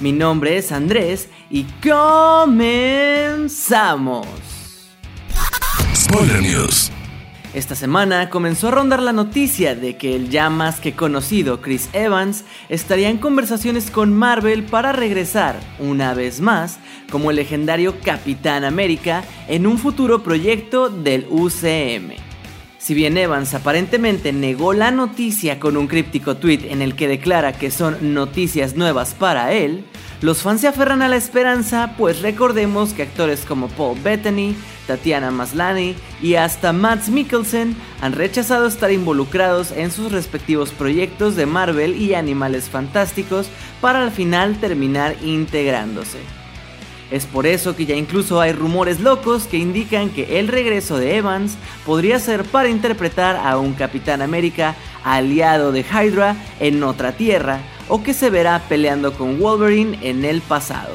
Mi nombre es Andrés y comenzamos. Spoiler News. Esta semana comenzó a rondar la noticia de que el ya más que conocido Chris Evans estaría en conversaciones con Marvel para regresar, una vez más, como el legendario Capitán América en un futuro proyecto del UCM. Si bien Evans aparentemente negó la noticia con un críptico tweet en el que declara que son noticias nuevas para él, los fans se aferran a la esperanza, pues recordemos que actores como Paul Bettany, Tatiana Maslany y hasta Mads Mikkelsen han rechazado estar involucrados en sus respectivos proyectos de Marvel y Animales Fantásticos para al final terminar integrándose. Es por eso que ya incluso hay rumores locos que indican que el regreso de Evans podría ser para interpretar a un Capitán América aliado de Hydra en otra tierra o que se verá peleando con Wolverine en el pasado.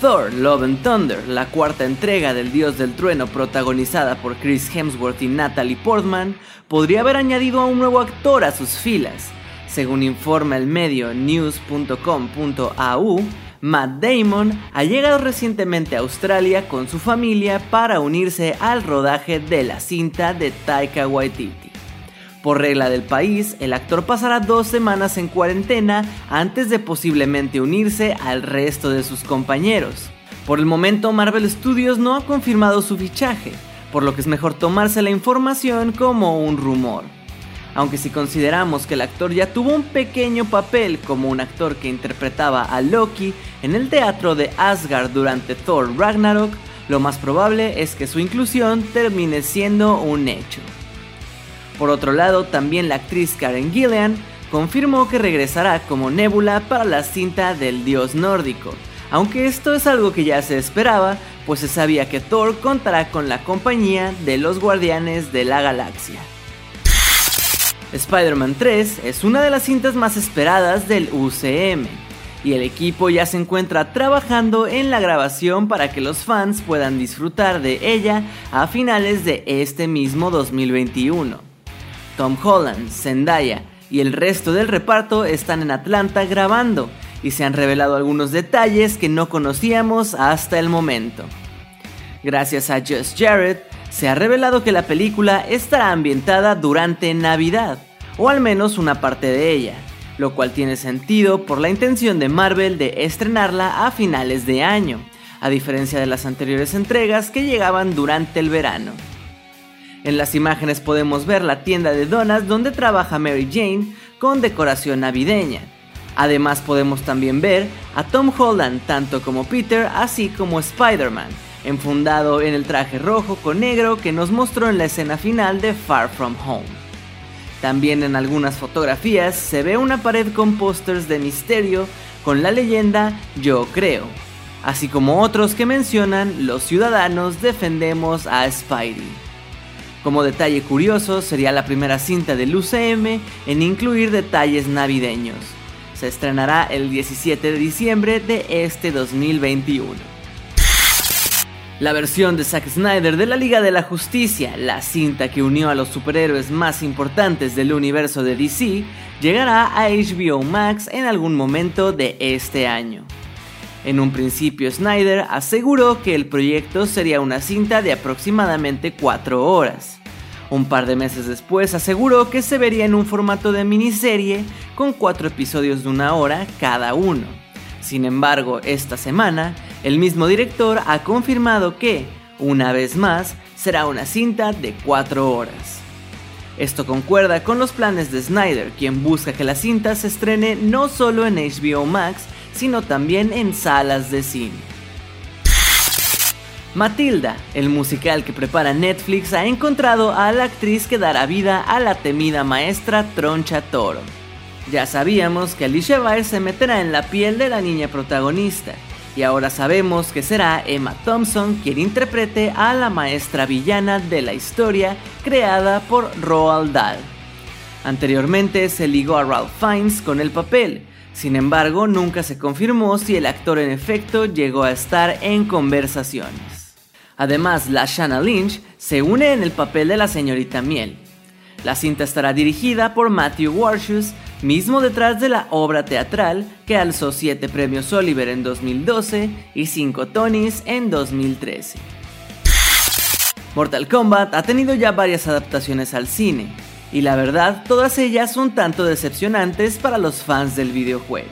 Thor Love and Thunder, la cuarta entrega del Dios del Trueno protagonizada por Chris Hemsworth y Natalie Portman, podría haber añadido a un nuevo actor a sus filas. Según informa el medio news.com.au, Matt Damon ha llegado recientemente a Australia con su familia para unirse al rodaje de la cinta de Taika Waititi. Por regla del país, el actor pasará dos semanas en cuarentena antes de posiblemente unirse al resto de sus compañeros. Por el momento, Marvel Studios no ha confirmado su fichaje, por lo que es mejor tomarse la información como un rumor. Aunque si consideramos que el actor ya tuvo un pequeño papel como un actor que interpretaba a Loki en el teatro de Asgard durante Thor Ragnarok, lo más probable es que su inclusión termine siendo un hecho. Por otro lado, también la actriz Karen Gillian confirmó que regresará como Nebula para la cinta del dios nórdico, aunque esto es algo que ya se esperaba, pues se sabía que Thor contará con la compañía de los Guardianes de la Galaxia. Spider-Man 3 es una de las cintas más esperadas del UCM, y el equipo ya se encuentra trabajando en la grabación para que los fans puedan disfrutar de ella a finales de este mismo 2021. Tom Holland, Zendaya y el resto del reparto están en Atlanta grabando y se han revelado algunos detalles que no conocíamos hasta el momento. Gracias a Just Jared, se ha revelado que la película estará ambientada durante Navidad, o al menos una parte de ella, lo cual tiene sentido por la intención de Marvel de estrenarla a finales de año, a diferencia de las anteriores entregas que llegaban durante el verano. En las imágenes podemos ver la tienda de donas donde trabaja Mary Jane con decoración navideña. Además podemos también ver a Tom Holland tanto como Peter así como Spider-Man, enfundado en el traje rojo con negro que nos mostró en la escena final de Far From Home. También en algunas fotografías se ve una pared con pósters de misterio con la leyenda Yo creo, así como otros que mencionan los ciudadanos defendemos a Spidey. Como detalle curioso, sería la primera cinta del UCM en incluir detalles navideños. Se estrenará el 17 de diciembre de este 2021. La versión de Zack Snyder de la Liga de la Justicia, la cinta que unió a los superhéroes más importantes del universo de DC, llegará a HBO Max en algún momento de este año. En un principio Snyder aseguró que el proyecto sería una cinta de aproximadamente 4 horas. Un par de meses después aseguró que se vería en un formato de miniserie con 4 episodios de una hora cada uno. Sin embargo, esta semana, el mismo director ha confirmado que, una vez más, será una cinta de 4 horas. Esto concuerda con los planes de Snyder, quien busca que la cinta se estrene no solo en HBO Max, sino también en salas de cine. Matilda, el musical que prepara Netflix, ha encontrado a la actriz que dará vida a la temida maestra Troncha Toro. Ya sabíamos que Alicia Baer se meterá en la piel de la niña protagonista, y ahora sabemos que será Emma Thompson quien interprete a la maestra villana de la historia creada por Roald Dahl. Anteriormente se ligó a Ralph Fiennes con el papel, sin embargo nunca se confirmó si el actor en efecto llegó a estar en conversaciones. Además, la Shanna Lynch se une en el papel de la señorita Miel. La cinta estará dirigida por Matthew Warshus, mismo detrás de la obra teatral que alzó 7 premios Oliver en 2012 y 5 Tonys en 2013. Mortal Kombat ha tenido ya varias adaptaciones al cine, y la verdad todas ellas un tanto decepcionantes para los fans del videojuego.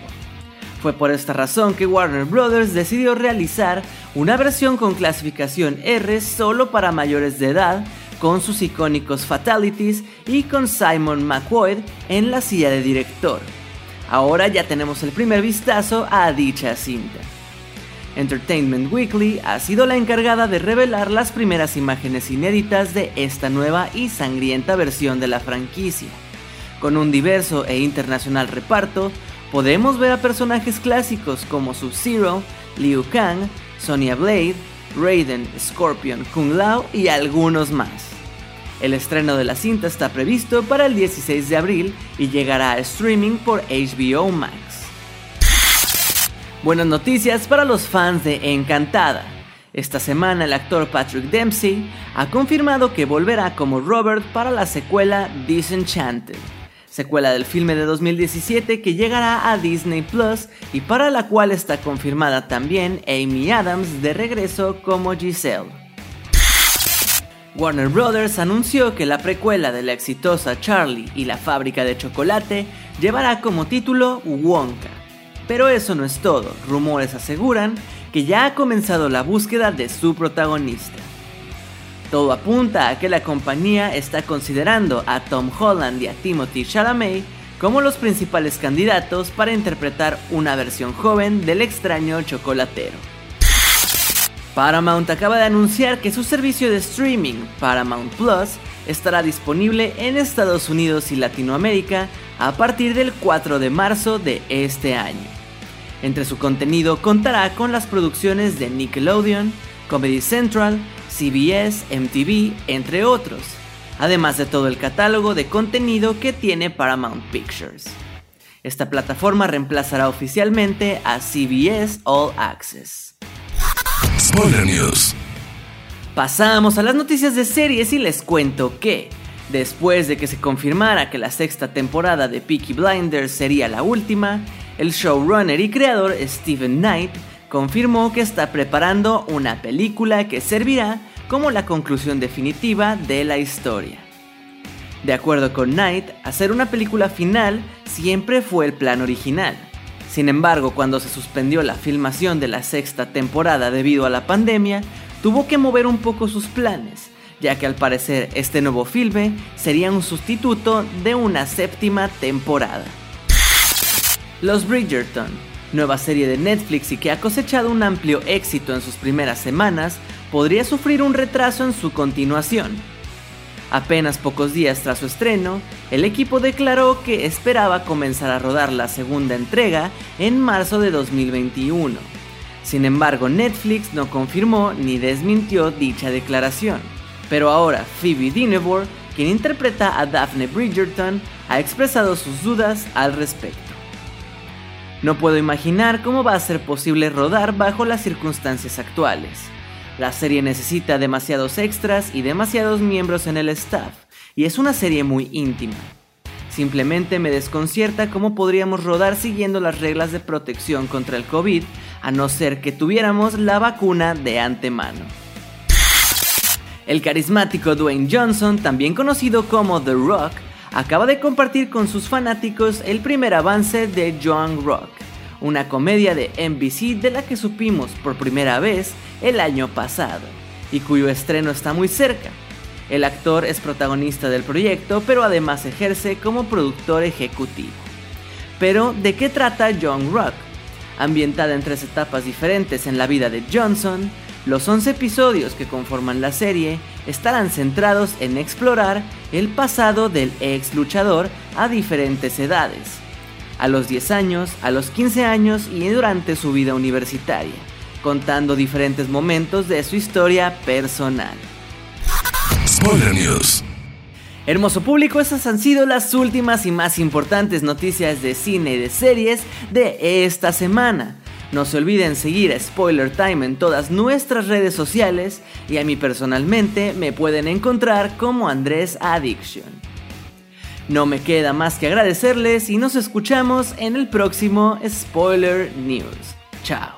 Fue por esta razón que Warner Bros. decidió realizar una versión con clasificación R solo para mayores de edad con sus icónicos fatalities y con Simon McQuoid en la silla de director. Ahora ya tenemos el primer vistazo a dicha cinta. Entertainment Weekly ha sido la encargada de revelar las primeras imágenes inéditas de esta nueva y sangrienta versión de la franquicia. Con un diverso e internacional reparto, podemos ver a personajes clásicos como Sub-Zero, Liu Kang, Sonya Blade, Raiden, Scorpion, Kung Lao y algunos más. El estreno de la cinta está previsto para el 16 de abril y llegará a streaming por HBO Max. Buenas noticias para los fans de Encantada. Esta semana el actor Patrick Dempsey ha confirmado que volverá como Robert para la secuela Disenchanted, secuela del filme de 2017 que llegará a Disney Plus y para la cual está confirmada también Amy Adams de regreso como Giselle. Warner Bros. anunció que la precuela de la exitosa Charlie y la fábrica de chocolate llevará como título Wonka. Pero eso no es todo, rumores aseguran que ya ha comenzado la búsqueda de su protagonista. Todo apunta a que la compañía está considerando a Tom Holland y a Timothy Chalamet como los principales candidatos para interpretar una versión joven del extraño chocolatero. Paramount acaba de anunciar que su servicio de streaming, Paramount Plus, estará disponible en Estados Unidos y Latinoamérica a partir del 4 de marzo de este año. Entre su contenido contará con las producciones de Nickelodeon, Comedy Central, CBS, MTV, entre otros, además de todo el catálogo de contenido que tiene Paramount Pictures. Esta plataforma reemplazará oficialmente a CBS All Access. Spoiler News. Pasamos a las noticias de series y les cuento que, después de que se confirmara que la sexta temporada de Peaky Blinders sería la última, el showrunner y creador Steven Knight confirmó que está preparando una película que servirá como la conclusión definitiva de la historia. De acuerdo con Knight, hacer una película final siempre fue el plan original, sin embargo, cuando se suspendió la filmación de la sexta temporada debido a la pandemia, tuvo que mover un poco sus planes, ya que al parecer este nuevo filme sería un sustituto de una séptima temporada. Los Bridgerton, nueva serie de Netflix y que ha cosechado un amplio éxito en sus primeras semanas, podría sufrir un retraso en su continuación, Apenas pocos días tras su estreno, el equipo declaró que esperaba comenzar a rodar la segunda entrega en marzo de 2021. Sin embargo, Netflix no confirmó ni desmintió dicha declaración. Pero ahora Phoebe Dynevor, quien interpreta a Daphne Bridgerton, ha expresado sus dudas al respecto. No puedo imaginar cómo va a ser posible rodar bajo las circunstancias actuales. La serie necesita demasiados extras y demasiados miembros en el staff, y es una serie muy íntima. Simplemente me desconcierta cómo podríamos rodar siguiendo las reglas de protección contra el COVID, a no ser que tuviéramos la vacuna de antemano. El carismático Dwayne Johnson, también conocido como The Rock, acaba de compartir con sus fanáticos el primer avance de John Rock una comedia de NBC de la que supimos por primera vez el año pasado y cuyo estreno está muy cerca. El actor es protagonista del proyecto, pero además ejerce como productor ejecutivo. Pero, ¿de qué trata John Rock? Ambientada en tres etapas diferentes en la vida de Johnson, los 11 episodios que conforman la serie estarán centrados en explorar el pasado del ex luchador a diferentes edades a los 10 años, a los 15 años y durante su vida universitaria, contando diferentes momentos de su historia personal. Spoiler News. Hermoso público, esas han sido las últimas y más importantes noticias de cine y de series de esta semana. No se olviden seguir a Spoiler Time en todas nuestras redes sociales y a mí personalmente me pueden encontrar como Andrés Addiction. No me queda más que agradecerles y nos escuchamos en el próximo Spoiler News. Chao.